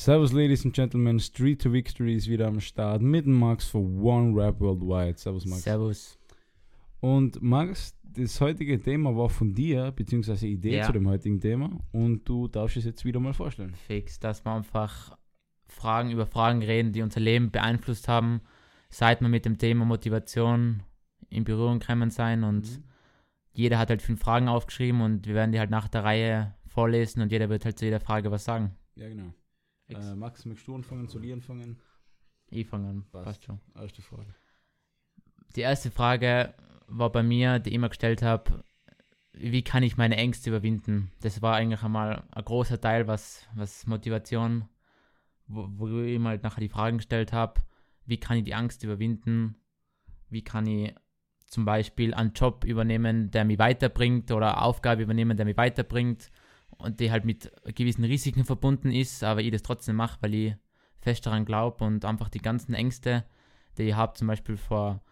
Servus, Ladies and Gentlemen. Street to Victory ist wieder am Start mit Max für One Rap Worldwide. Servus, Max. Servus. Und Max, das heutige Thema war von dir, beziehungsweise Idee Ja. zu dem heutigen Thema. Und du darfst es jetzt wieder mal vorstellen. Fix, dass wir einfach Fragen über Fragen reden, die unser Leben beeinflusst haben, seit wir mit dem Thema Motivation in Berührung gekommen sein. Und Mhm. jeder hat halt fünf Fragen aufgeschrieben und wir werden die halt nach der Reihe vorlesen und jeder wird halt zu jeder Frage was sagen. Ja, genau. Äh, Max, möchtest du anfangen, soll ich anfangen? ich fange an, passt. passt schon. Erste Frage. Die erste Frage war bei mir, die ich immer gestellt habe, wie kann ich meine Ängste überwinden? Das war eigentlich einmal ein großer Teil, was, was Motivation, wo, wo ich ihm halt nachher die Fragen gestellt habe, wie kann ich die Angst überwinden? Wie kann ich zum Beispiel einen Job übernehmen, der mich weiterbringt oder eine Aufgabe übernehmen, der mich weiterbringt und die halt mit gewissen Risiken verbunden ist, aber ich das trotzdem mache, weil ich fest daran glaube und einfach die ganzen Ängste, die ich habe, zum Beispiel vor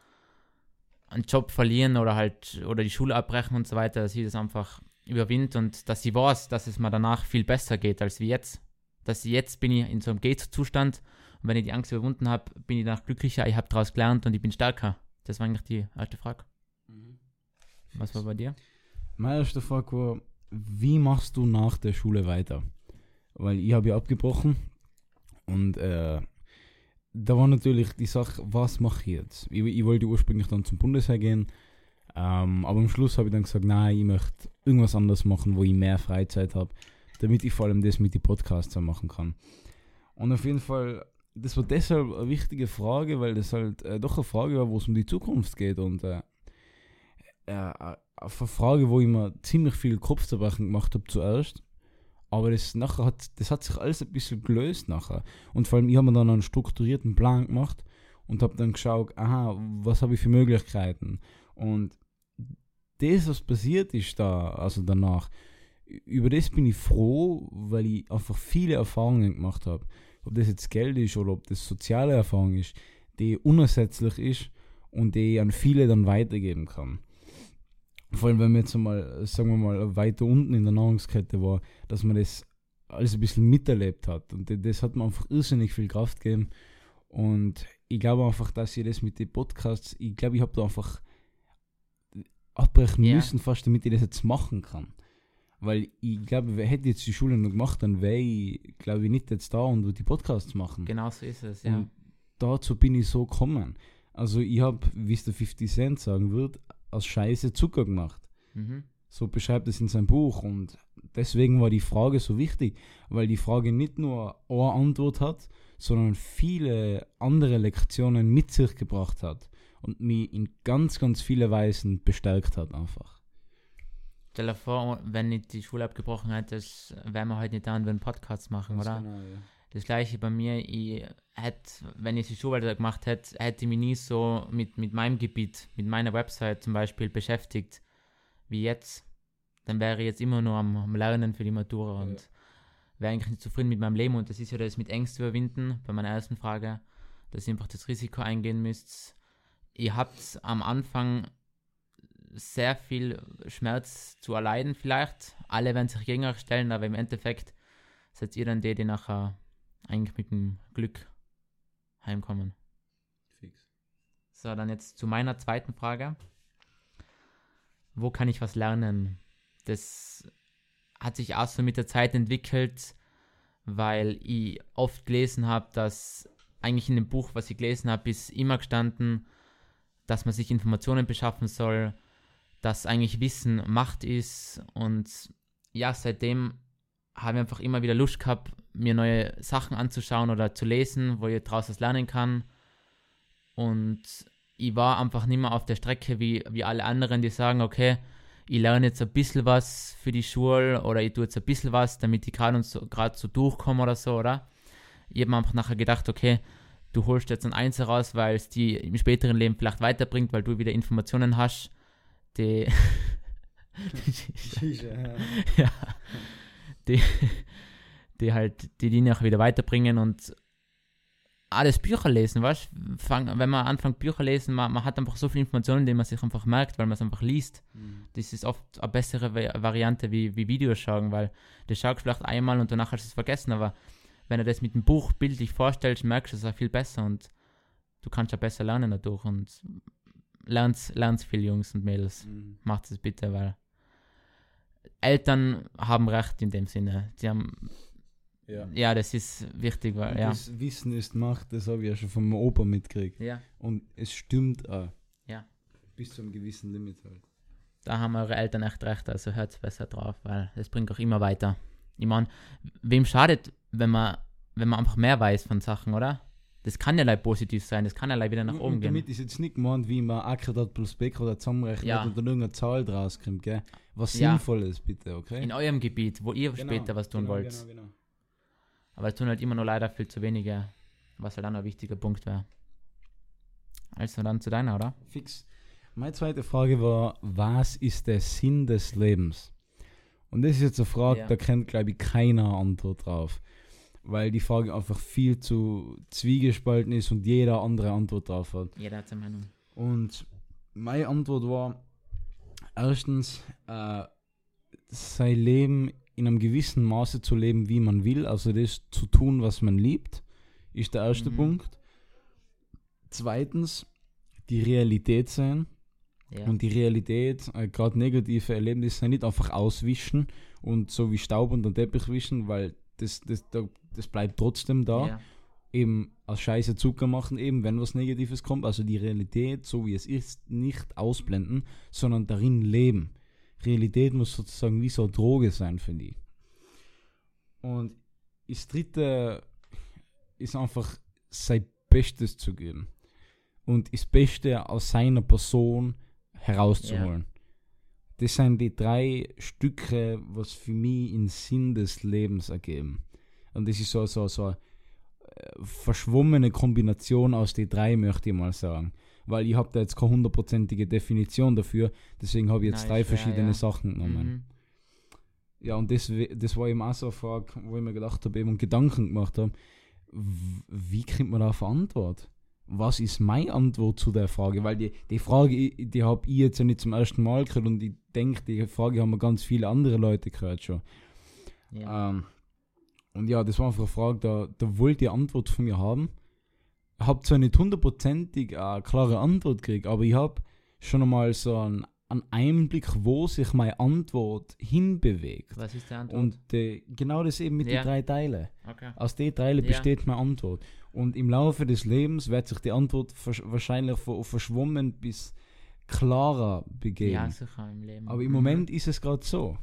einen Job verlieren oder halt oder die Schule abbrechen und so weiter, dass ich das einfach überwinde und dass ich weiß, dass es mir danach viel besser geht als wie jetzt. Dass ich jetzt bin ich in so einem Geht-Zustand und wenn ich die Angst überwunden habe, bin ich danach glücklicher, ich habe daraus gelernt und ich bin stärker. Das war eigentlich die erste Frage. Was war bei dir? Meine erste Frage war, wie machst du nach der Schule weiter? Weil ich habe ja abgebrochen und äh, da war natürlich die Sache, was mache ich jetzt? Ich, ich wollte ursprünglich dann zum Bundesheer gehen, ähm, aber am Schluss habe ich dann gesagt, nein, ich möchte irgendwas anderes machen, wo ich mehr Freizeit habe, damit ich vor allem das mit den Podcasts machen kann. Und auf jeden Fall, das war deshalb eine wichtige Frage, weil das halt äh, doch eine Frage war, wo es um die Zukunft geht und äh, äh, auf eine Frage, wo ich mir ziemlich viel Kopfzerbrechen gemacht habe zuerst. Aber das nachher hat, das hat sich alles ein bisschen gelöst nachher. Und vor allem, ich habe mir dann einen strukturierten Plan gemacht und habe dann geschaut, aha, was habe ich für Möglichkeiten. Und das, was passiert ist da, also danach, über das bin ich froh, weil ich einfach viele Erfahrungen gemacht habe. Ob das jetzt Geld ist oder ob das soziale Erfahrung ist, die unersetzlich ist und die ich an viele dann weitergeben kann. Vor allem, wenn man jetzt mal, sagen wir mal, weiter unten in der Nahrungskette war, dass man das alles ein bisschen miterlebt hat. Und das- hat mir einfach irrsinnig viel Kraft gegeben. Und ich glaube einfach, dass ich das mit den Podcasts, ich glaube, ich habe da einfach abbrechen Ja. müssen, fast damit ich das jetzt machen kann. Weil ich glaube, wer hätte jetzt die Schule noch gemacht, dann wäre ich, glaube ich, nicht jetzt da und würde die Podcasts machen. Genau so ist es, ja. Und dazu bin ich so gekommen. Also ich habe, wie es der 50 Cent sagen wird, aus Scheiße Zucker gemacht. Mhm. So beschreibt es in seinem Buch. Und deswegen war die Frage so wichtig, weil die Frage nicht nur eine Antwort hat, sondern viele andere Lektionen mit sich gebracht hat und mich in ganz, ganz viele Weisen bestärkt hat einfach. Stell dir vor, wenn ich die Schule abgebrochen hätte, wären wir heute nicht da und würden Podcasts machen, oder? Genau, ja. Das gleiche bei mir, ich hätte, wenn ich die Schule weiter gemacht hätte, hätte ich mich nie so mit, mit meinem Gebiet, mit meiner Website zum Beispiel beschäftigt wie jetzt. Dann wäre ich jetzt immer nur am, am Lernen für die Matura Ja. und wäre eigentlich nicht zufrieden mit meinem Leben. Und das ist ja das mit Ängsten überwinden, bei meiner ersten Frage, dass ihr einfach das Risiko eingehen müsst. Ihr habt am Anfang sehr viel Schmerz zu erleiden vielleicht. Alle werden sich gegen euch stellen, aber im Endeffekt seid ihr dann die, die nachher eigentlich mit dem Glück heimkommen. Fix. So, dann jetzt zu meiner zweiten Frage. Wo kann ich was lernen? Das hat sich auch so mit der Zeit entwickelt, weil ich oft gelesen habe, dass eigentlich in dem Buch, was ich gelesen habe, ist immer gestanden, dass man sich Informationen beschaffen soll, dass eigentlich Wissen Macht ist und ja, seitdem habe ich einfach immer wieder Lust gehabt, mir neue Sachen anzuschauen oder zu lesen, wo ich daraus was lernen kann. Und ich war einfach nicht mehr auf der Strecke wie, wie alle anderen, die sagen, okay, ich lerne jetzt ein bisschen was für die Schule oder ich tue jetzt ein bisschen was, damit ich gerade so, grad so durchkomme oder so, oder? Ich habe mir einfach nachher gedacht, okay, du holst jetzt ein Eins heraus, weil es die im späteren Leben vielleicht weiterbringt, weil du wieder Informationen hast, die, ja, die, die halt die Dinge auch wieder weiterbringen und alles Bücher lesen, weißt Fang, Wenn man anfängt Bücher lesen, man, man hat einfach so viele Informationen, die man sich einfach merkt, weil man es einfach liest. Das ist oft eine bessere Va- Variante wie, wie Videos schauen, weil du schaust vielleicht einmal und danach hast du es vergessen, aber wenn du das mit dem Buch bildlich vorstellst, merkst du es auch viel besser und du kannst ja besser lernen dadurch und lernt, lernt viel, Jungs und Mädels. Mhm. Macht es bitte, weil Eltern haben recht in dem Sinne. Die haben, Ja. ja, das ist wichtig, weil, ja. Das Wissen ist Macht, das habe ich ja schon vom Opa mitgekriegt. Ja, Und es stimmt auch. Ja. Bis zu einem gewissen Limit halt. da haben eure Eltern echt recht, also hört besser drauf, weil es bringt auch immer weiter. Ich meine, wem schadet, wenn man, wenn man einfach mehr weiß von Sachen, oder? Das kann ja positiv sein, das kann ja wieder nach oben und gehen. damit ist jetzt nicht gemeint, wie man Akkurat plus B oder zusammenrechnet Ja. und dann irgendeine Zahl draus kommt, gell? Was Ja. sinnvoll ist, bitte, okay? In eurem Gebiet, wo ihr Genau, später was tun genau, wollt. Genau, genau. Aber es tun halt immer nur leider viel zu wenige, was halt dann ein wichtiger Punkt wäre. Also dann zu deiner, oder? Fix. Meine zweite Frage war, was ist der Sinn des Lebens? Und das ist jetzt eine Frage, Ja. da kennt, glaube ich, keiner Antwort drauf. Weil die Frage einfach viel zu zwiegespalten ist und jeder andere Antwort drauf hat. Jeder hat seine Meinung. Und meine Antwort war, erstens, äh, sein Leben in einem gewissen Maße zu leben, wie man will, also das zu tun, was man liebt, ist der erste Mhm. Punkt. Zweitens, die Realität sein. Ja. Und die Realität, äh, gerade negative Erlebnisse, nicht einfach auswischen und so wie Staub unter den Teppich wischen, weil das, das, da- das bleibt trotzdem da. ja. Eben aus Scheiße Zucker machen, eben wenn was Negatives kommt. Also die Realität, so wie es ist, nicht ausblenden, sondern darin leben. Realität muss sozusagen wie so eine Droge sein für die. Und das dritte ist einfach sein Bestes zu geben. Und das Beste aus seiner Person herauszuholen. Das sind die drei Stücke, was für mich den Sinn des Lebens ergeben. Und das ist so, so, so eine äh, verschwommene Kombination aus den drei, möchte ich mal sagen. Weil ich habe da jetzt keine hundertprozentige Definition dafür, deswegen habe ich jetzt Nein, drei verschiedene ja. Sachen genommen. Mhm. Ja, und das, das war eben auch so eine Frage, wo ich mir gedacht habe eben und Gedanken gemacht habe, wie kommt man da eine Antwort? Was ist meine Antwort zu der Frage? Weil die, die Frage, die habe ich jetzt ja nicht zum ersten Mal gehört und ich denke, die Frage haben wir ganz viele andere Leute gehört schon. Ja. Ähm, und ja, das war einfach eine Frage, da, da wollt ihr Antwort von mir haben. Ich habe zwar nicht hundertprozentig eine klare Antwort gekriegt, aber ich habe schon einmal so einen, einen Einblick, wo sich meine Antwort hinbewegt. Was ist der Antwort? Und äh, genau das eben mit Ja. den drei Teilen. okay. Aus den Teilen Ja. besteht meine Antwort. Und im Laufe des Lebens wird sich die Antwort versch wahrscheinlich von verschwommen bis klarer begeben. Ja, sicher im Leben. Aber im Mhm. Moment ist es gerade so.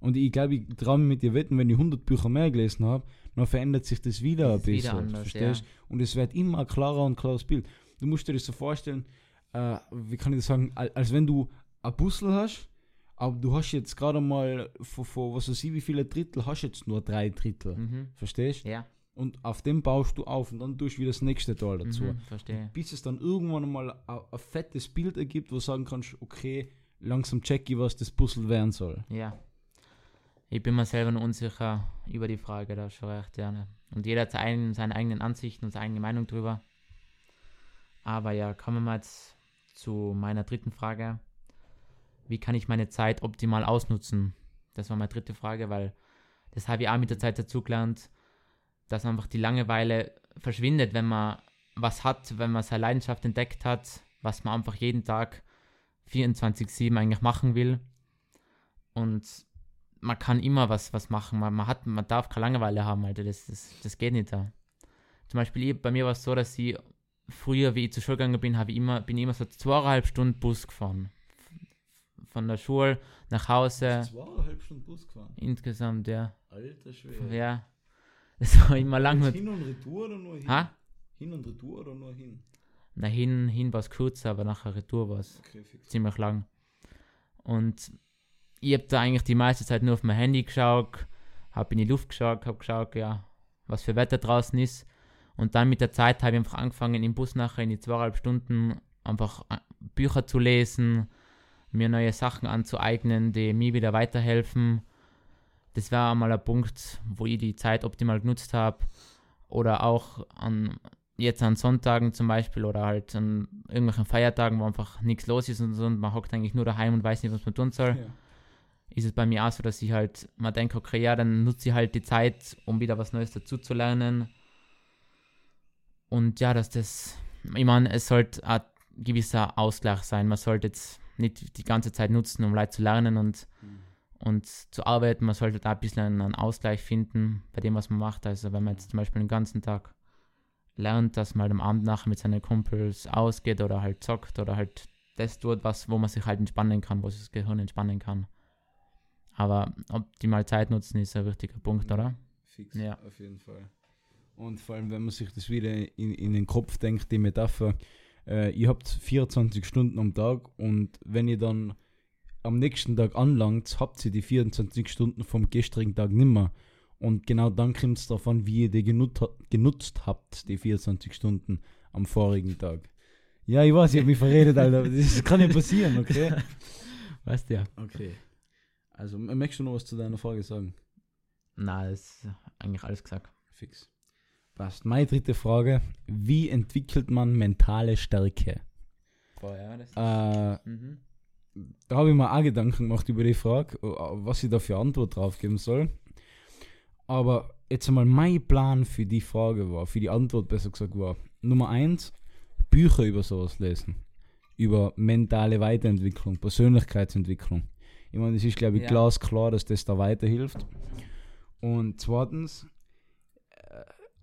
Und ich glaube, ich traue mich mit dir wetten, wenn ich 100 Bücher mehr gelesen habe, dann verändert sich das wieder Das ein ist wieder bisschen. anders, verstehst? Und es wird immer klarer und klares Bild. Du musst dir das so vorstellen, äh, wie kann ich das sagen, al- als wenn du ein Puzzle hast, aber du hast jetzt gerade mal, von, von was weiß ich, wie viele Drittel hast jetzt nur drei Drittel. Mhm. Verstehst? Ja, Und auf dem baust du auf und dann tust du wieder das nächste Teil dazu mhm. verstehe. bis es dann irgendwann mal ein, fettes Bild ergibt, wo du sagen kannst, okay, langsam check ich, was das Puzzle werden soll. Ja. Ich bin mir selber noch unsicher über die Frage, da du recht, ja. Ne? Und jeder hat seine, seine eigenen Ansichten und seine eigene Meinung drüber. Aber ja, kommen wir mal jetzt zu meiner dritten Frage. Wie kann ich meine Zeit optimal ausnutzen? Das war meine dritte Frage, weil das habe ich auch mit der Zeit dazugelernt, dass einfach die Langeweile verschwindet, wenn man was hat, wenn man seine Leidenschaft entdeckt hat, was man einfach jeden Tag 24-7 eigentlich machen will. Und man kann immer was, was machen. Man, man, hat, man darf keine Langeweile haben, Alter. Das, das, das geht nicht da. Zum Beispiel, ich, bei mir war es so, dass ich früher, wie ich zur Schule gegangen bin, habe ich immer, bin ich immer so zweieinhalb Stunden Bus gefahren. Von der Schule nach Hause. Zweieinhalb Stunden Bus gefahren. Insgesamt, ja. Alter Schwede. Ja. Das war immer lang mit. Hin und Retour oder nur hin? Ha? Hin und Retour oder nur hin? Na, hin, hin war es kurzer, aber nachher Retour war es Okay, ziemlich lang. Und ich habe da eigentlich die meiste Zeit nur auf mein Handy geschaut, habe in die Luft geschaut, habe geschaut, ja, was für Wetter draußen ist. Und dann mit der Zeit habe ich einfach angefangen, im Bus nachher in die zweieinhalb Stunden einfach äh, Bücher zu lesen, mir neue Sachen anzueignen, die mir wieder weiterhelfen. Das war einmal ein Punkt, wo ich die Zeit optimal genutzt habe. Oder auch an, jetzt an Sonntagen zum Beispiel oder halt an irgendwelchen Feiertagen, wo einfach nichts los ist und so und man hockt eigentlich nur daheim und weiß nicht, was man tun soll. Ja. ist es bei mir auch so, dass ich halt mal denke, okay, ja, dann nutze ich halt die Zeit, um wieder was Neues dazu zu lernen. Und ja, dass das, ich meine, es sollte ein gewisser Ausgleich sein. Man sollte jetzt nicht die ganze Zeit nutzen, um Leute zu lernen und, mhm. und zu arbeiten. Man sollte da ein bisschen einen Ausgleich finden bei dem, was man macht. Also wenn man jetzt zum Beispiel den ganzen Tag lernt, dass man halt am Abend nachher mit seinen Kumpels ausgeht oder halt zockt oder halt das tut, was, wo man sich halt entspannen kann, wo sich das Gehirn entspannen kann. Aber optimal Zeit nutzen ist ein wichtiger Punkt, oder? Fix, ja. auf jeden Fall. Und vor allem, wenn man sich das wieder in, in den Kopf denkt, die Metapher, äh, ihr habt 24 Stunden am Tag und wenn ihr dann am nächsten Tag anlangt, habt ihr die 24 Stunden vom gestrigen Tag nimmer. Und genau dann kommt es davon, wie ihr die genut genutzt habt, die 24 Stunden am vorigen Tag. Ja, ich weiß, ich habe mich verredet, Alter. Das kann ja passieren, okay? Weißt du ja. Okay. Also, möchtest du noch was zu deiner Frage sagen? Na, ist eigentlich alles gesagt. Fix. Passt. Meine dritte Frage: Wie entwickelt man mentale Stärke? Boah, ja, das äh, mhm. Da habe ich mir auch Gedanken gemacht über die Frage, was ich da für Antwort drauf geben soll. Aber jetzt einmal mein Plan für die Frage war, für die Antwort besser gesagt war: Nummer eins, Bücher über sowas lesen. Über mentale Weiterentwicklung, Persönlichkeitsentwicklung. Ich meine, das ist, glaube ich, ja. glasklar, dass das da weiterhilft. Und zweitens,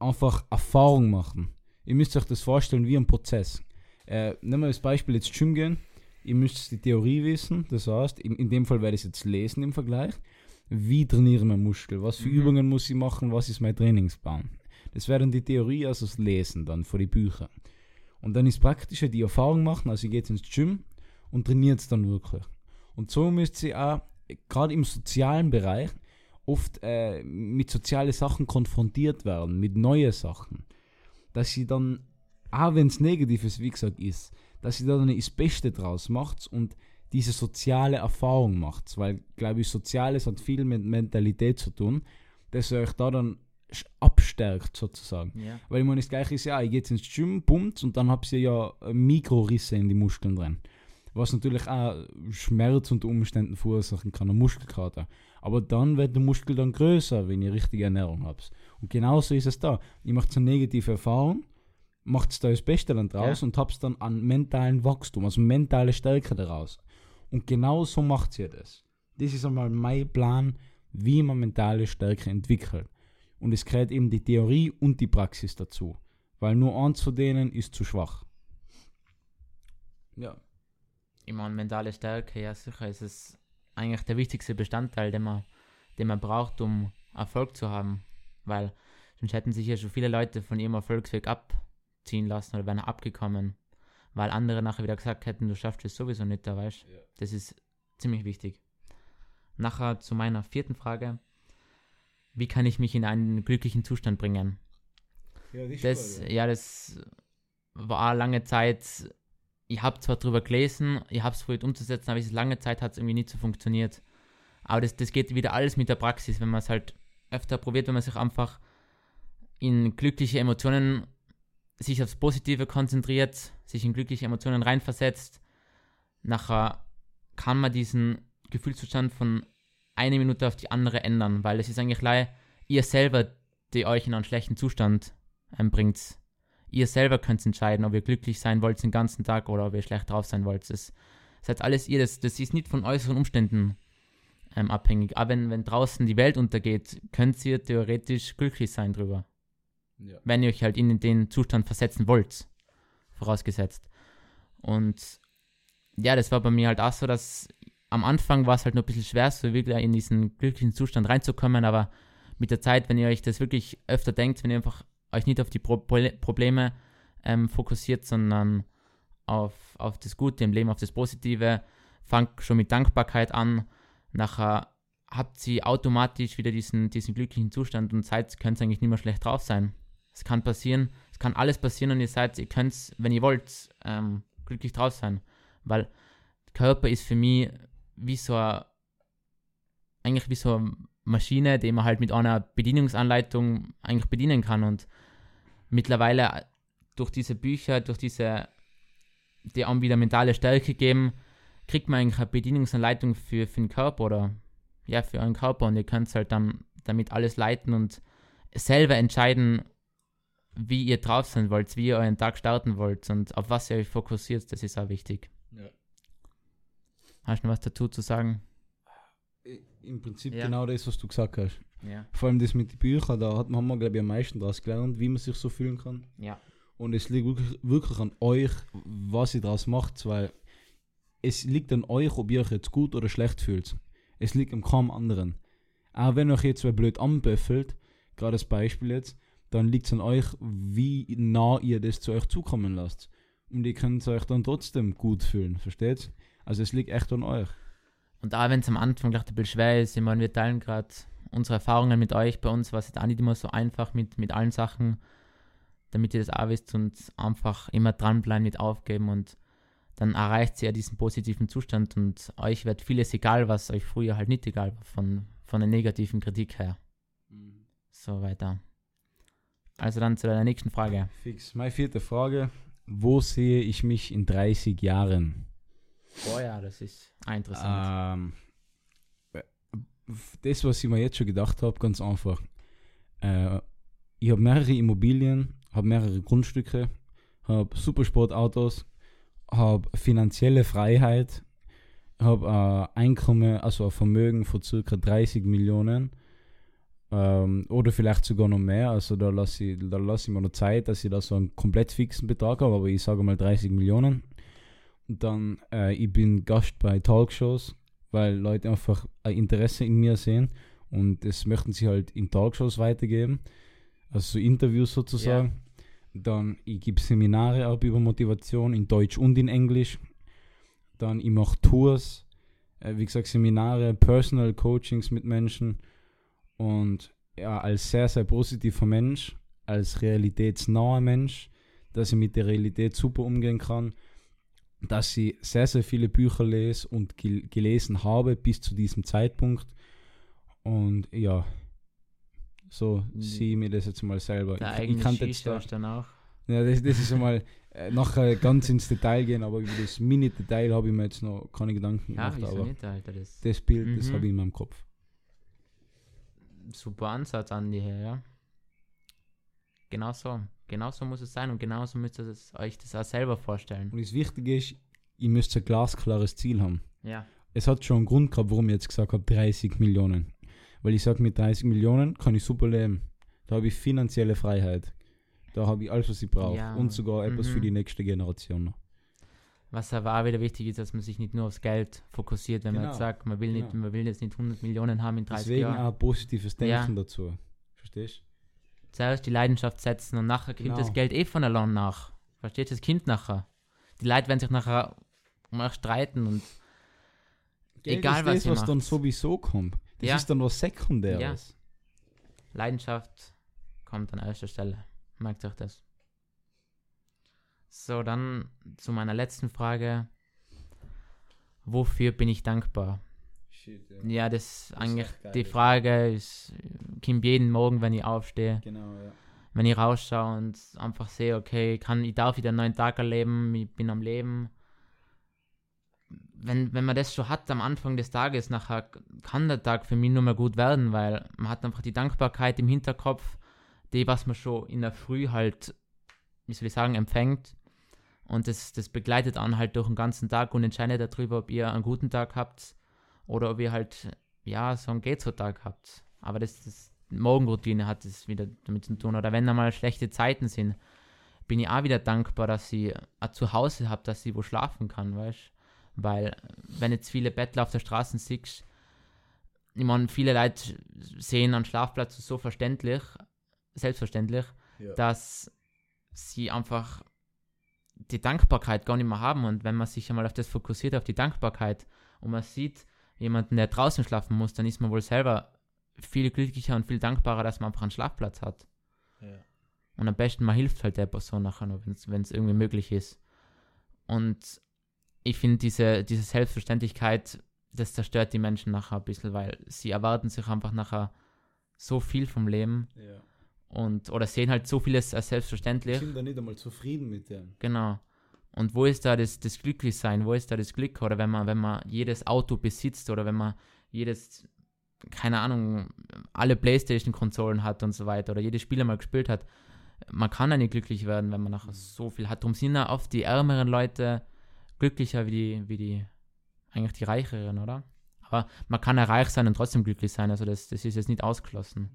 einfach Erfahrung machen. Ihr müsst euch das vorstellen wie ein Prozess. Äh, nehmen wir das Beispiel jetzt Gym gehen. Ihr müsst die Theorie wissen, das heißt, in, in dem Fall werde ich es jetzt lesen im Vergleich. Wie trainiere ich meinen Muskel? Was für mhm. Übungen muss ich machen? Was ist mein Trainingsplan? Das wäre dann die Theorie, also das Lesen dann vor die Bücher. Und dann ist praktischer die Erfahrung machen, also ihr geht ins Gym und trainiert es dann wirklich. Und so müsst ihr auch, gerade im sozialen Bereich, oft äh, mit sozialen Sachen konfrontiert werden, mit neuen Sachen, dass sie dann, auch wenn es Negatives, wie gesagt, ist, dass sie dann das Beste draus macht und diese soziale Erfahrung macht. Weil, glaube ich, Soziales hat viel mit Mentalität zu tun, dass ihr euch da dann abstärkt, sozusagen. Ja. Weil ich meine, das Gleiche ist ja, ich gehe jetzt ins Gym, pumpt und dann habt ihr ja Mikrorisse in die Muskeln drin. Was natürlich auch Schmerz unter Umständen verursachen kann, eine Muskelkater. Aber dann wird der Muskel dann größer, wenn ihr richtige Ernährung habt. Und genauso ist es da. Ihr macht eine negative Erfahrung, macht da das Beste dann draus ja. und habt dann an mentalen Wachstum, also mentale Stärke daraus. Und genau so macht ihr das. Das ist einmal mein Plan, wie man mentale Stärke entwickelt. Und es gehört eben die Theorie und die Praxis dazu. Weil nur eins von denen ist zu schwach. Ja. Ich meine, mentale Stärke, ja sicher ist es eigentlich der wichtigste Bestandteil, den man, den man braucht, um Erfolg zu haben. Weil sonst hätten sich ja schon viele Leute von ihrem Erfolgsweg abziehen lassen oder wären abgekommen. Weil andere nachher wieder gesagt hätten, du schaffst es sowieso nicht, da weißt ja. Das ist ziemlich wichtig. Nachher zu meiner vierten Frage. Wie kann ich mich in einen glücklichen Zustand bringen? Ja, das, ja, das war lange Zeit ich habe zwar drüber gelesen, ich habe es probiert umzusetzen, aber es lange Zeit hat es irgendwie nicht so funktioniert. Aber das, das geht wieder alles mit der Praxis, wenn man es halt öfter probiert, wenn man sich einfach in glückliche Emotionen, sich aufs Positive konzentriert, sich in glückliche Emotionen reinversetzt, nachher kann man diesen Gefühlszustand von einer Minute auf die andere ändern, weil es ist eigentlich leider ihr selber, die euch in einen schlechten Zustand einbringt ihr selber könnt entscheiden, ob ihr glücklich sein wollt den ganzen Tag oder ob ihr schlecht drauf sein wollt. Das seid alles ihr, das, das ist nicht von äußeren Umständen ähm, abhängig. Aber wenn, wenn draußen die Welt untergeht, könnt ihr theoretisch glücklich sein drüber. Ja. Wenn ihr euch halt in den Zustand versetzen wollt. Vorausgesetzt. Und ja, das war bei mir halt auch so, dass am Anfang war es halt nur ein bisschen schwer, so wirklich in diesen glücklichen Zustand reinzukommen, aber mit der Zeit, wenn ihr euch das wirklich öfter denkt, wenn ihr einfach euch nicht auf die Pro Probleme ähm, fokussiert, sondern auf, auf das Gute im Leben, auf das Positive. Fangt schon mit Dankbarkeit an. Nachher habt ihr automatisch wieder diesen, diesen glücklichen Zustand und seid, könnt eigentlich nicht mehr schlecht drauf sein. Es kann passieren, es kann alles passieren und ihr seid, ihr könnt, wenn ihr wollt, ähm, glücklich drauf sein. Weil Körper ist für mich wie so eine, eigentlich wie so eine Maschine, die man halt mit einer Bedienungsanleitung eigentlich bedienen kann. Und mittlerweile durch diese Bücher, durch diese, die einem wieder mentale Stärke geben, kriegt man eigentlich eine Bedienungsanleitung für, für den Körper oder ja, für euren Körper und ihr könnt halt dann damit alles leiten und selber entscheiden, wie ihr drauf sein wollt, wie ihr euren Tag starten wollt und auf was ihr euch fokussiert, das ist auch wichtig. Ja. Hast du noch was dazu zu sagen? Im Prinzip Ja. genau das, was du gesagt hast. Ja. Vor allem das mit den Büchern, da hat man, haben wir, glaube ich, am meisten daraus gelernt, wie man sich so fühlen kann. Ja. Und es liegt wirklich, wirklich an euch, was ihr daraus macht, weil es liegt an euch, ob ihr euch jetzt gut oder schlecht fühlt. Es liegt am kaum anderen. Auch wenn euch jetzt wer blöd anböffelt, gerade das Beispiel jetzt, dann liegt es an euch, wie nah ihr das zu euch zukommen lasst. Und ihr könnt euch dann trotzdem gut fühlen, versteht? Also es liegt echt an euch. Und auch wenn es am Anfang vielleicht ein bisschen schwer ist, ich meine, wir teilen gerade unsere Erfahrungen mit euch. Bei uns war es jetzt auch nicht immer so einfach mit, mit allen Sachen, damit ihr das auch wisst und einfach immer dranbleiben, nicht aufgeben und dann erreicht ihr ja diesen positiven Zustand und euch wird vieles egal, was euch früher halt nicht egal war, von, von der negativen Kritik her. So weiter. Also dann zu deiner nächsten Frage. Fix. Meine vierte Frage. Wo sehe ich mich in 30 Jahren? Oh ja, das ist interessant. Ähm, das, was ich mir jetzt schon gedacht habe, ganz einfach. Äh, ich habe mehrere Immobilien, habe mehrere Grundstücke, habe Supersportautos, habe finanzielle Freiheit, habe äh, Einkommen, also ein Vermögen von circa 30 Millionen ähm, oder vielleicht sogar noch mehr. Also da lasse ich, da lass ich mir noch Zeit, dass ich da so einen komplett fixen Betrag habe, aber ich sage mal 30 Millionen. Und dann, äh, ich bin Gast bei Talkshows, weil Leute einfach ein Interesse in mir sehen und das möchten sie halt in Talkshows weitergeben, also so Interviews sozusagen. Dann, ich gebe Seminare ab über Motivation in Deutsch und in Englisch. Dann, ich mache Tours, äh, wie gesagt, Seminare, Personal Coachings mit Menschen und ja, als sehr, sehr positiver Mensch, als realitätsnaher Mensch, dass ich mit der Realität super umgehen kann dass ich sehr, sehr viele Bücher lese und gel gelesen habe bis zu diesem Zeitpunkt. Und ja, so Mhm. sehe mir das jetzt mal selber. Der ich, ich kann jetzt da, auch. ja, das, das ist einmal äh, nachher ganz ins Detail gehen, aber über das Mini-Detail habe ich mir jetzt noch keine Gedanken Ja, gemacht. Aber nicht, Alter? Das das Bild, das Mhm. habe ich in meinem Kopf. super Ansatz an die her, ja. Genau so. Genau so muss es sein und genauso müsst ihr euch das auch selber vorstellen. Und das Wichtige ist, ihr müsst ein glasklares Ziel haben. Ja. es hat schon einen Grund gehabt, warum ich jetzt gesagt habe 30 Millionen. Weil ich sage, mit 30 Millionen kann ich super leben. Da habe ich finanzielle Freiheit. Da habe ich alles, was ich brauche. Ja, Und sogar etwas für mhm. die nächste Generation noch. Was aber auch wieder wichtig ist, dass man sich nicht nur aufs Geld fokussiert, wenn man Genau, jetzt sagt, man will, nicht, genau. man will jetzt nicht 100 Millionen haben in 30 Deswegen Jahren. auch positives Denken Ja. dazu. Verstehst Zuerst die Leidenschaft setzen und nachher kommt Genau. das Geld eh von allein nach. Versteht das Kind nachher? Die Leute werden sich nachher um euch streiten und Geld Egal, ist was das, was dann macht. sowieso kommt. Das Ja. ist dann was Sekundäres. Leidenschaft kommt an erster Stelle. Merkt euch das. So, dann zu meiner letzten Frage. Wofür bin ich dankbar? Shit, ja. Ja, das ist eigentlich geil, die. Frage ist, kommt jeden Morgen, wenn ich aufstehe, Genau, ja. wenn ich rausschaue und einfach sehe, okay, ich kann, ich darf wieder einen neuen Tag erleben, ich bin am Leben. Wenn, wenn man das schon hat am Anfang des Tages, nachher kann der Tag für mich nur mehr gut werden, weil man hat einfach die Dankbarkeit im Hinterkopf, die, was man schon in der Früh halt, wie soll ich sagen, empfängt. Und das, das begleitet einen halt durch den ganzen Tag und entscheidet darüber, ob ihr einen guten Tag habt oder ob ihr halt, ja, so einen Geht-so-Tag habt. Aber das, das Morgenroutine hat es wieder damit zu tun. Oder wenn einmal schlechte Zeiten sind, bin ich auch wieder dankbar, dass ich ein Zuhause habe, dass ich wo schlafen kann, weißt Weil, wenn jetzt viele Bettler auf der Straße siehst, ich meine, viele Leute sehen einen Schlafplatz so verständlich, selbstverständlich, Ja. dass sie einfach die Dankbarkeit gar nicht mehr haben. Und wenn man sich einmal auf das fokussiert, auf die Dankbarkeit, und man sieht jemanden, der draußen schlafen muss, dann ist man wohl selber viel glücklicher und viel dankbarer, dass man einfach einen Schlafplatz hat. Ja. Und am besten, man hilft halt der Person nachher noch, wenn es irgendwie möglich ist. Und ich finde, diese, diese Selbstverständlichkeit, das zerstört die Menschen nachher ein bisschen, weil sie erwarten sich einfach nachher so viel vom Leben ja. und oder sehen halt so vieles als Ich selbstverständlich. bin da nicht einmal zufrieden mit dem. Genau. Und wo ist da das, das Glücklichsein? Wo ist da das Glück? Oder wenn man, wenn man jedes Auto besitzt oder wenn man jedes keine Ahnung, alle Playstation-Konsolen hat und so weiter oder jedes Spieler mal gespielt hat. Man kann ja nicht glücklich werden, wenn man nachher so viel hat. Darum sind ja oft die ärmeren Leute glücklicher wie die, wie die, eigentlich die reicheren, oder? Aber man kann ja reich sein und trotzdem glücklich sein, also das, das ist jetzt nicht ausgeschlossen.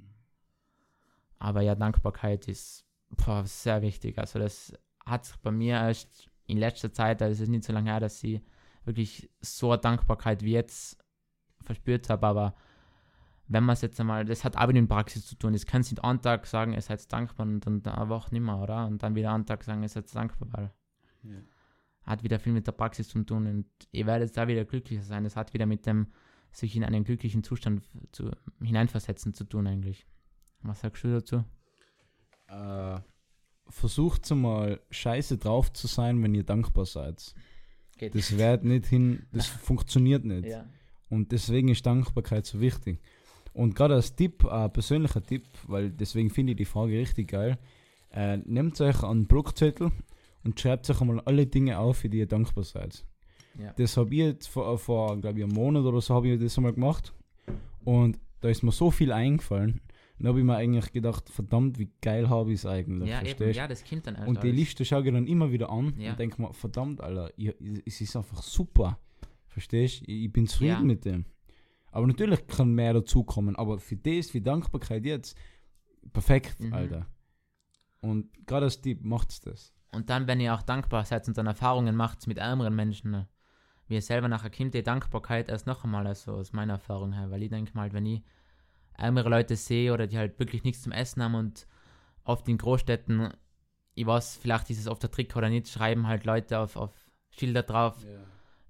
Aber ja, Dankbarkeit ist boah, sehr wichtig. Also das hat sich bei mir erst in letzter Zeit, also es ist nicht so lange her, dass ich wirklich so eine Dankbarkeit wie jetzt verspürt habe, aber wenn man es jetzt einmal, das hat auch mit der Praxis zu tun. Das kannst du nicht einen Tag sagen, ihr seid dankbar und dann eine Woche nicht mehr, oder? Und dann wieder einen Tag sagen, ihr seid dankbar, weil ja. hat wieder viel mit der Praxis zu tun und ihr werdet da wieder glücklicher sein. Das hat wieder mit dem sich in einen glücklichen Zustand zu, hineinversetzen zu tun eigentlich. Was sagst du dazu? Äh, versucht mal scheiße drauf zu sein, wenn ihr dankbar seid. Geht das wird nicht hin, das funktioniert nicht. Ja. Und deswegen ist Dankbarkeit so wichtig. Und gerade als Tipp, ein äh, persönlicher Tipp, weil deswegen finde ich die Frage richtig geil, äh, nehmt euch einen Blockzettel und schreibt euch einmal alle Dinge auf, für die ihr dankbar seid. Ja. Das habe ich jetzt vor, vor glaube ich, einem Monat oder so, habe ich das einmal gemacht. Und da ist mir so viel eingefallen. Dann habe ich mir eigentlich gedacht, verdammt, wie geil habe ich es eigentlich. Ja, eben, ja, das kommt dann Und die Liste schaue ich dann immer wieder an ja. und denke mir, verdammt, Alter, ich, es ist einfach super. Verstehst du? Ich, ich bin zufrieden ja. mit dem. Aber natürlich kann mehr dazukommen. Aber für das, für Dankbarkeit jetzt, perfekt, mhm. Alter. Und gerade als Tipp macht's das. Und dann, wenn ihr auch dankbar seid und dann Erfahrungen macht mit anderen Menschen, ne? wie ihr selber nachher kommt, die Dankbarkeit erst noch einmal, also aus meiner Erfahrung her. Weil ich denke mal, wenn ich ärmere Leute sehe oder die halt wirklich nichts zum Essen haben und oft in Großstädten, ich weiß, vielleicht ist es oft der Trick oder nicht, schreiben halt Leute auf, auf Schilder drauf, yeah.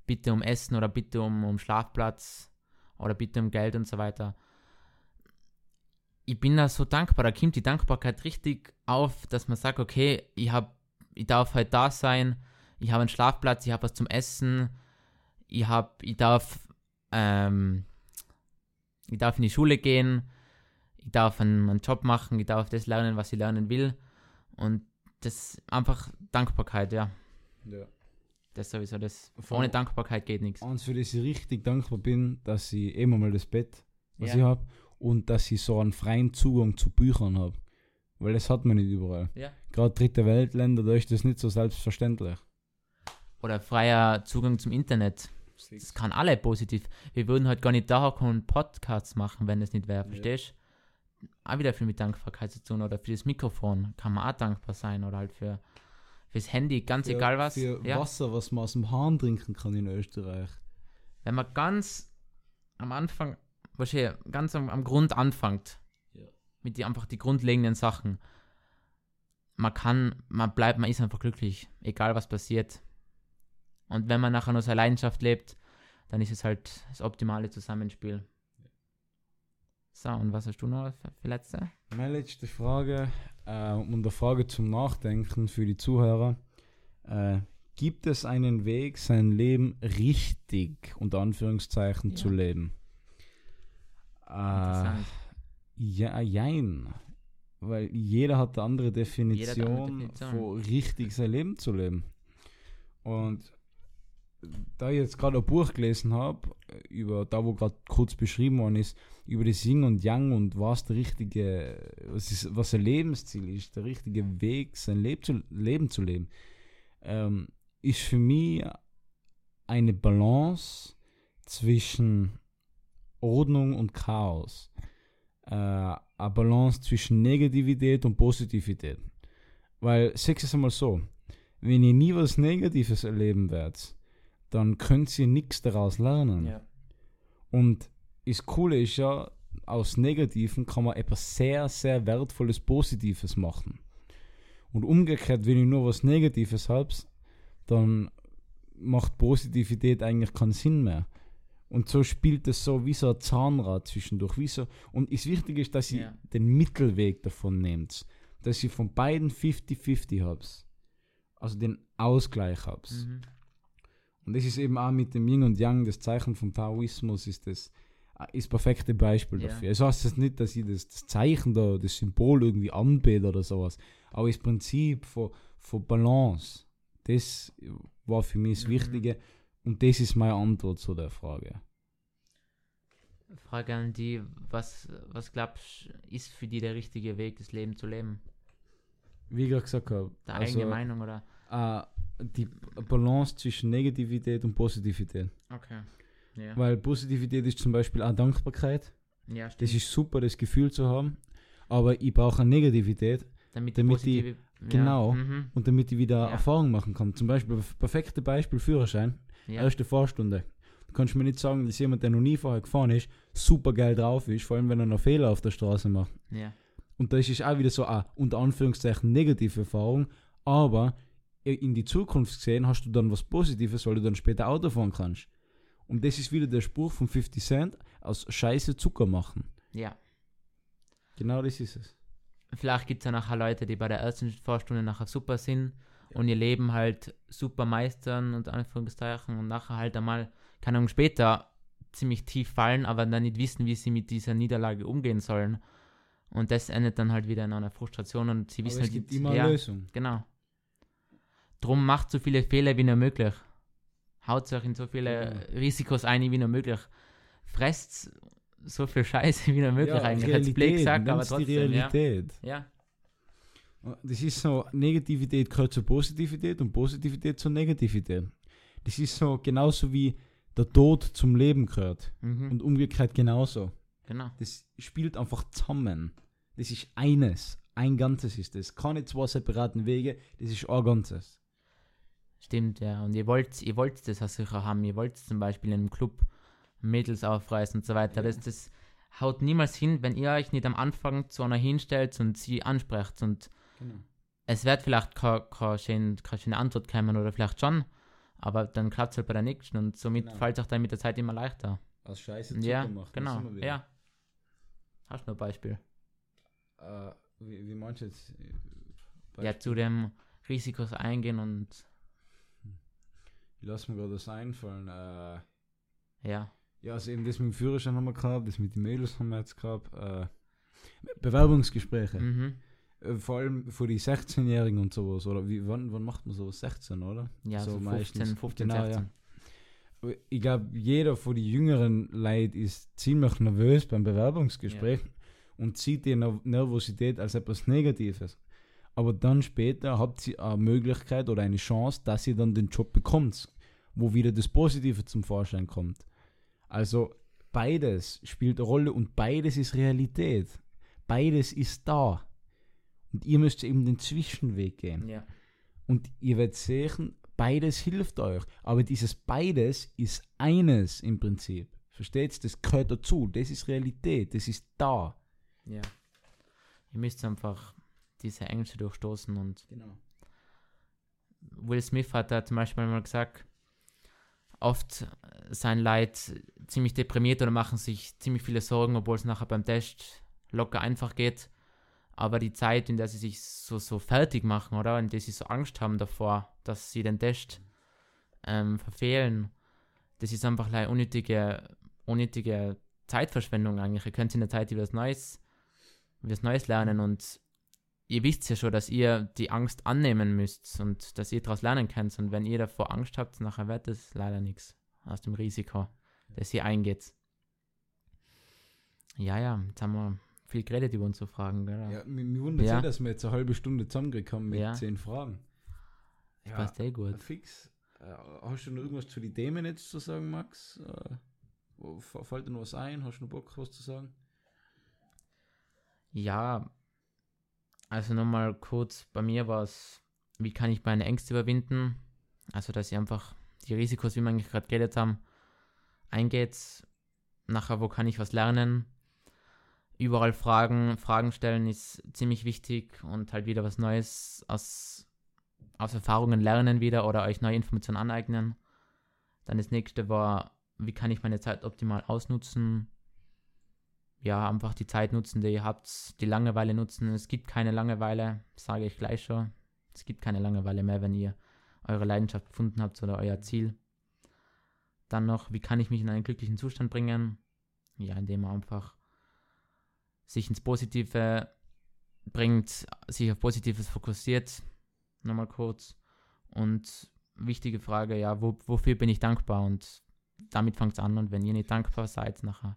bitte um Essen oder bitte um, um Schlafplatz oder bitte um Geld und so weiter. Ich bin da so dankbar, da kommt die Dankbarkeit richtig auf, dass man sagt, okay, ich, hab, ich darf halt da sein, ich habe einen Schlafplatz, ich habe was zum Essen, ich, hab, ich, darf, ähm, ich darf in die Schule gehen, ich darf einen, einen Job machen, ich darf das lernen, was ich lernen will. Und das ist einfach Dankbarkeit, ja. Ja. Das sowieso, das, ohne Dankbarkeit geht nichts. Und für das ich richtig dankbar bin, dass ich immer mal das Bett, was ja. ich habe, und dass ich so einen freien Zugang zu Büchern habe. Weil das hat man nicht überall. Ja. Gerade dritte Weltländer, da ist das nicht so selbstverständlich. Oder freier Zugang zum Internet. Das kann alle positiv. Wir würden halt gar nicht da kommen Podcasts machen, wenn es nicht wäre, verstehst du? Auch wieder viel mit Dankbarkeit zu tun. Oder für das Mikrofon kann man auch dankbar sein. Oder halt für fürs Handy, ganz für, egal was. Für ja. Wasser, was man aus dem Hahn trinken kann in Österreich. Wenn man ganz am Anfang, wahrscheinlich ganz am, am Grund anfängt, ja. mit die einfach die grundlegenden Sachen, man kann, man bleibt, man ist einfach glücklich, egal was passiert. Und wenn man nachher nur seine Leidenschaft lebt, dann ist es halt das optimale Zusammenspiel. So, und was hast du noch für letzte? Meine letzte Frage äh, und eine Frage zum Nachdenken für die Zuhörer. Äh, gibt es einen Weg, sein Leben richtig, unter Anführungszeichen, ja. zu leben? Äh, ja, jein. Weil jeder hat eine andere Definition, andere Definition. von richtig sein Leben zu leben. Und da ich jetzt gerade ein Buch gelesen habe, über da, wo gerade kurz beschrieben worden ist, über das Yin und Yang und was der richtige, was, ist, was ein Lebensziel ist, der richtige Weg, sein Leben zu, Leben zu leben, ähm, ist für mich eine Balance zwischen Ordnung und Chaos. Äh, eine Balance zwischen Negativität und Positivität. Weil, sag es einmal so, wenn ihr nie was Negatives erleben werdet, dann könnt ihr nichts daraus lernen. Ja. Und das Coole ist ja, aus Negativen kann man etwas sehr, sehr Wertvolles, Positives machen. Und umgekehrt, wenn ich nur was Negatives habe, dann macht Positivität eigentlich keinen Sinn mehr. Und so spielt es so wie so ein Zahnrad zwischendurch. Wie so, und das Wichtige ist, dass ihr ja. den Mittelweg davon nehmt. Dass ihr von beiden 50-50 habt. Also den Ausgleich habt. Mhm. Und das ist eben auch mit dem Yin und Yang, das Zeichen vom Taoismus, ist das äh, ist perfekte Beispiel dafür. Es heißt jetzt nicht, dass ich das, das, Zeichen da, das Symbol irgendwie anbete oder sowas, aber das Prinzip von, von Balance, das war für mich das mhm. Wichtige und das ist meine Antwort zu der Frage. Frage an die, was, was glaubst du, ist für die der richtige Weg, das Leben zu leben? Wie ich gerade gesagt habe, Deine eigene Meinung oder? äh, die Balance zwischen Negativität und Positivität. Okay. Ja. Weil Positivität ist zum Beispiel auch Dankbarkeit. ja, stimmt. Das ist super, das Gefühl zu haben. Aber ich brauche eine Negativität damit, damit die- positive, genau. Ja, mhm, und damit ich wieder Ja. Erfahrung machen kann. Zum Beispiel, perfekte Beispiel Führerschein, ja, erste Fahrstunde. Du kannst mir nicht sagen, dass jemand, der noch nie vorher gefahren ist, super geil drauf ist, vor allem wenn er noch Fehler auf der Straße macht. ja, Und das ist auch wieder so eine unter Anführungszeichen negative Erfahrung, aber in die Zukunft gesehen hast du dann was Positives, weil du dann später Auto fahren kannst. Und das ist wieder der Spruch von 50 Cent, aus Scheiße Zucker machen. ja. Genau das ist es. Vielleicht gibt es ja nachher Leute, die bei der ersten Vorstunde nachher super sind und ihr Leben halt super meistern und Anführungszeichen und nachher halt einmal, keine Ahnung, später ziemlich tief fallen, aber dann nicht wissen, wie sie mit dieser Niederlage umgehen sollen. Und das endet dann halt wieder in einer Frustration und sie Aber wissen es halt gibt immer ja, Lösung. Genau. Drum macht so viele Fehler wie nur möglich. Haut euch in so viele Ja. Risikos ein wie nur möglich. Fresst so viel Scheiße wie nur möglich Ja, eigentlich. Jetzt blöd gesagt, aber nenn's die trotzdem. Ja. Realität. ja, Das ist so, Negativität gehört zur Positivität und Positivität zur Negativität. Das ist so genauso wie der Tod zum Leben gehört. mhm. Und umgekehrt genauso. genau. Das spielt einfach zusammen. Das ist eines. Ein Ganzes ist das. Keine zwei separaten Wege, das ist ein Ganzes. Stimmt, ja. Und ihr wollt, ihr wollt das auch sicher haben. Ihr wollt zum Beispiel in einem Club Mädels aufreißen und so weiter. Ja. Das, das haut niemals hin, wenn ihr euch nicht am Anfang zu einer hinstellt und sie ansprecht. Und Genau. es wird vielleicht keine, keine, schöne, keine Antwort kommen oder vielleicht schon, aber dann klappt es halt bei der nächsten und somit Genau. fällt es auch dann mit der Zeit immer leichter. Aus Scheiße Zucker Ja, machen. genau. Ja. Hast du noch ein Beispiel? Äh, wie, wie meinst du jetzt? äh, Ja, Beispiel? zu dem Risikos eingehen und Ich lasse mir gerade das einfallen. Äh, ja. ja, also eben das mit dem Führerschein haben wir gehabt, das mit den Mädels haben wir jetzt gehabt. Äh, Bewerbungsgespräche. Mhm. Äh, vor allem für die 16-Jährigen und sowas. Oder wie, wann, wann macht man sowas? 16, oder? Ja, so, So 15, meistens. 15, Genau, 16. Ich glaube, jeder von den jüngeren Leuten ist ziemlich nervös beim Bewerbungsgespräch und sieht die Ner- Nervosität als etwas Negatives. Aber dann später habt ihr eine Möglichkeit oder eine Chance, dass ihr dann den Job bekommt, wo wieder das Positive zum Vorschein kommt. Also beides spielt eine Rolle und beides ist Realität. Beides ist da. Und ihr müsst eben den Zwischenweg gehen. Ja. Und ihr werdet sehen, beides hilft euch. Aber dieses beides ist eines im Prinzip. Versteht? Das gehört dazu. Das ist Realität. Das ist da. Ja. Ihr müsst einfach diese Ängste durchstoßen und Genau. Will Smith hat da zum Beispiel mal gesagt, oft sein Leid ziemlich deprimiert oder machen sich ziemlich viele Sorgen, obwohl es nachher beim Test locker einfach geht. Aber die Zeit, in der sie sich so, so fertig machen, oder? In der sie so Angst haben davor, dass sie den Test ähm, verfehlen, das ist einfach eine unnötige, unnötige Zeitverschwendung eigentlich. Ihr könnt in der Zeit wieder was Neues, was Neues lernen und ihr wisst ja schon, dass ihr die Angst annehmen müsst und dass ihr daraus lernen könnt. Und wenn ihr davor Angst habt, nachher wird das leider nichts aus dem Risiko, das ihr eingeht. Ja, ja, jetzt haben wir viel geredet über unsere Fragen, gell? Ja, mir, mir wundert Ja. ja. dass wir jetzt eine halbe Stunde zusammengekommen mit Ja. zehn Fragen. Das passt eh gut. Fix. Äh, hast du noch irgendwas zu den Themen jetzt zu sagen, Max? Äh, fällt dir noch was ein? Hast du noch Bock, was zu sagen? Ja, also nochmal kurz, bei mir war es, wie kann ich meine Ängste überwinden? Also, dass ich einfach die Risikos, wie wir gerade geredet haben, eingeht. Nachher, wo kann ich was lernen? Überall Fragen, Fragen stellen ist ziemlich wichtig und halt wieder was Neues aus, aus Erfahrungen lernen wieder oder euch neue Informationen aneignen. Dann das nächste war, wie kann ich meine Zeit optimal ausnutzen? Ja, einfach die Zeit nutzen, die ihr habt, die Langeweile nutzen. Es gibt keine Langeweile, sage ich gleich schon. Es gibt keine Langeweile mehr, wenn ihr eure Leidenschaft gefunden habt oder euer Ziel. Dann noch, wie kann ich mich in einen glücklichen Zustand bringen? Ja, indem man einfach sich ins Positive bringt, sich auf Positives fokussiert. Nochmal kurz. Und wichtige Frage, ja, wo, wofür bin ich dankbar? Und damit fängt es an. Und wenn ihr nicht dankbar seid, nachher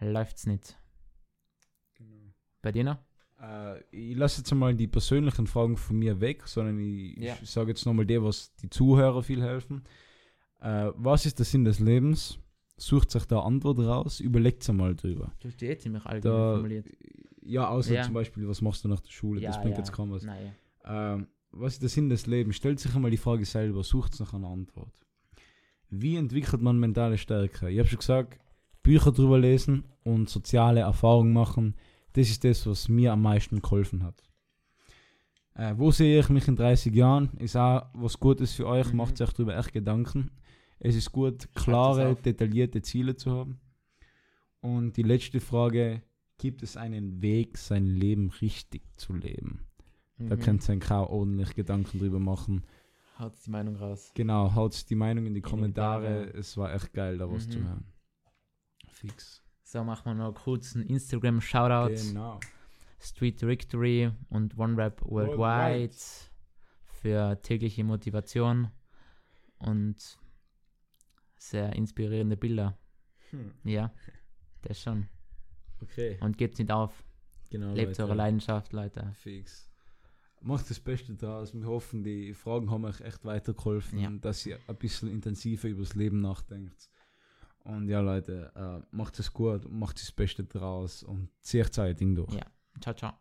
läuft's nicht. Bei dir noch? Äh, ich lasse jetzt mal die persönlichen Fragen von mir weg, sondern ich, Ja. ich sage jetzt nochmal dir, was die Zuhörer viel helfen. Äh, was ist der Sinn des Lebens? Sucht sich da Antwort raus, überlegt einmal drüber. Du hast die eh ziemlich allgemein Da, formuliert. ja, außer Ja. zum Beispiel, was machst du nach der Schule? das bringt jetzt kaum was. Nein. Ähm, was ist der Sinn des Lebens? Stellt sich einmal die Frage selber, sucht nach einer Antwort. Wie entwickelt man mentale Stärke? Ich habe schon gesagt, Bücher drüber lesen und soziale Erfahrungen machen, das ist das, was mir am meisten geholfen hat. Äh, wo sehe ich mich in 30 Jahren? Ist auch was Gutes für euch, Mhm. macht euch darüber echt Gedanken. Es ist gut, klare, detaillierte Ziele zu haben. Und die letzte Frage, gibt es einen Weg, sein Leben richtig zu leben? Da Mhm. könnt ihr euch auch ordentlich Gedanken drüber machen. Haut die Meinung raus. Genau, haut die Meinung in die die Kommentare. Kommentare. Es war echt geil, da was Mhm. zu hören. Fix. So, machen wir noch kurz einen Instagram-Shoutout. Genau. Street Victory und One Rap Worldwide Worldwide. für tägliche Motivation und sehr inspirierende Bilder. Hm. Ja, das schon. Okay. Und gebt's nicht auf. Genau. Lebt Leute. eure Leidenschaft, Leute. Fix. Macht das Beste draus. Wir hoffen, die Fragen haben euch echt weitergeholfen, Ja. dass ihr ein bisschen intensiver über das Leben nachdenkt. Und ja, Leute, äh, macht es gut, macht das Beste draus und zieht euer Ding durch. Ja. Ciao, ciao.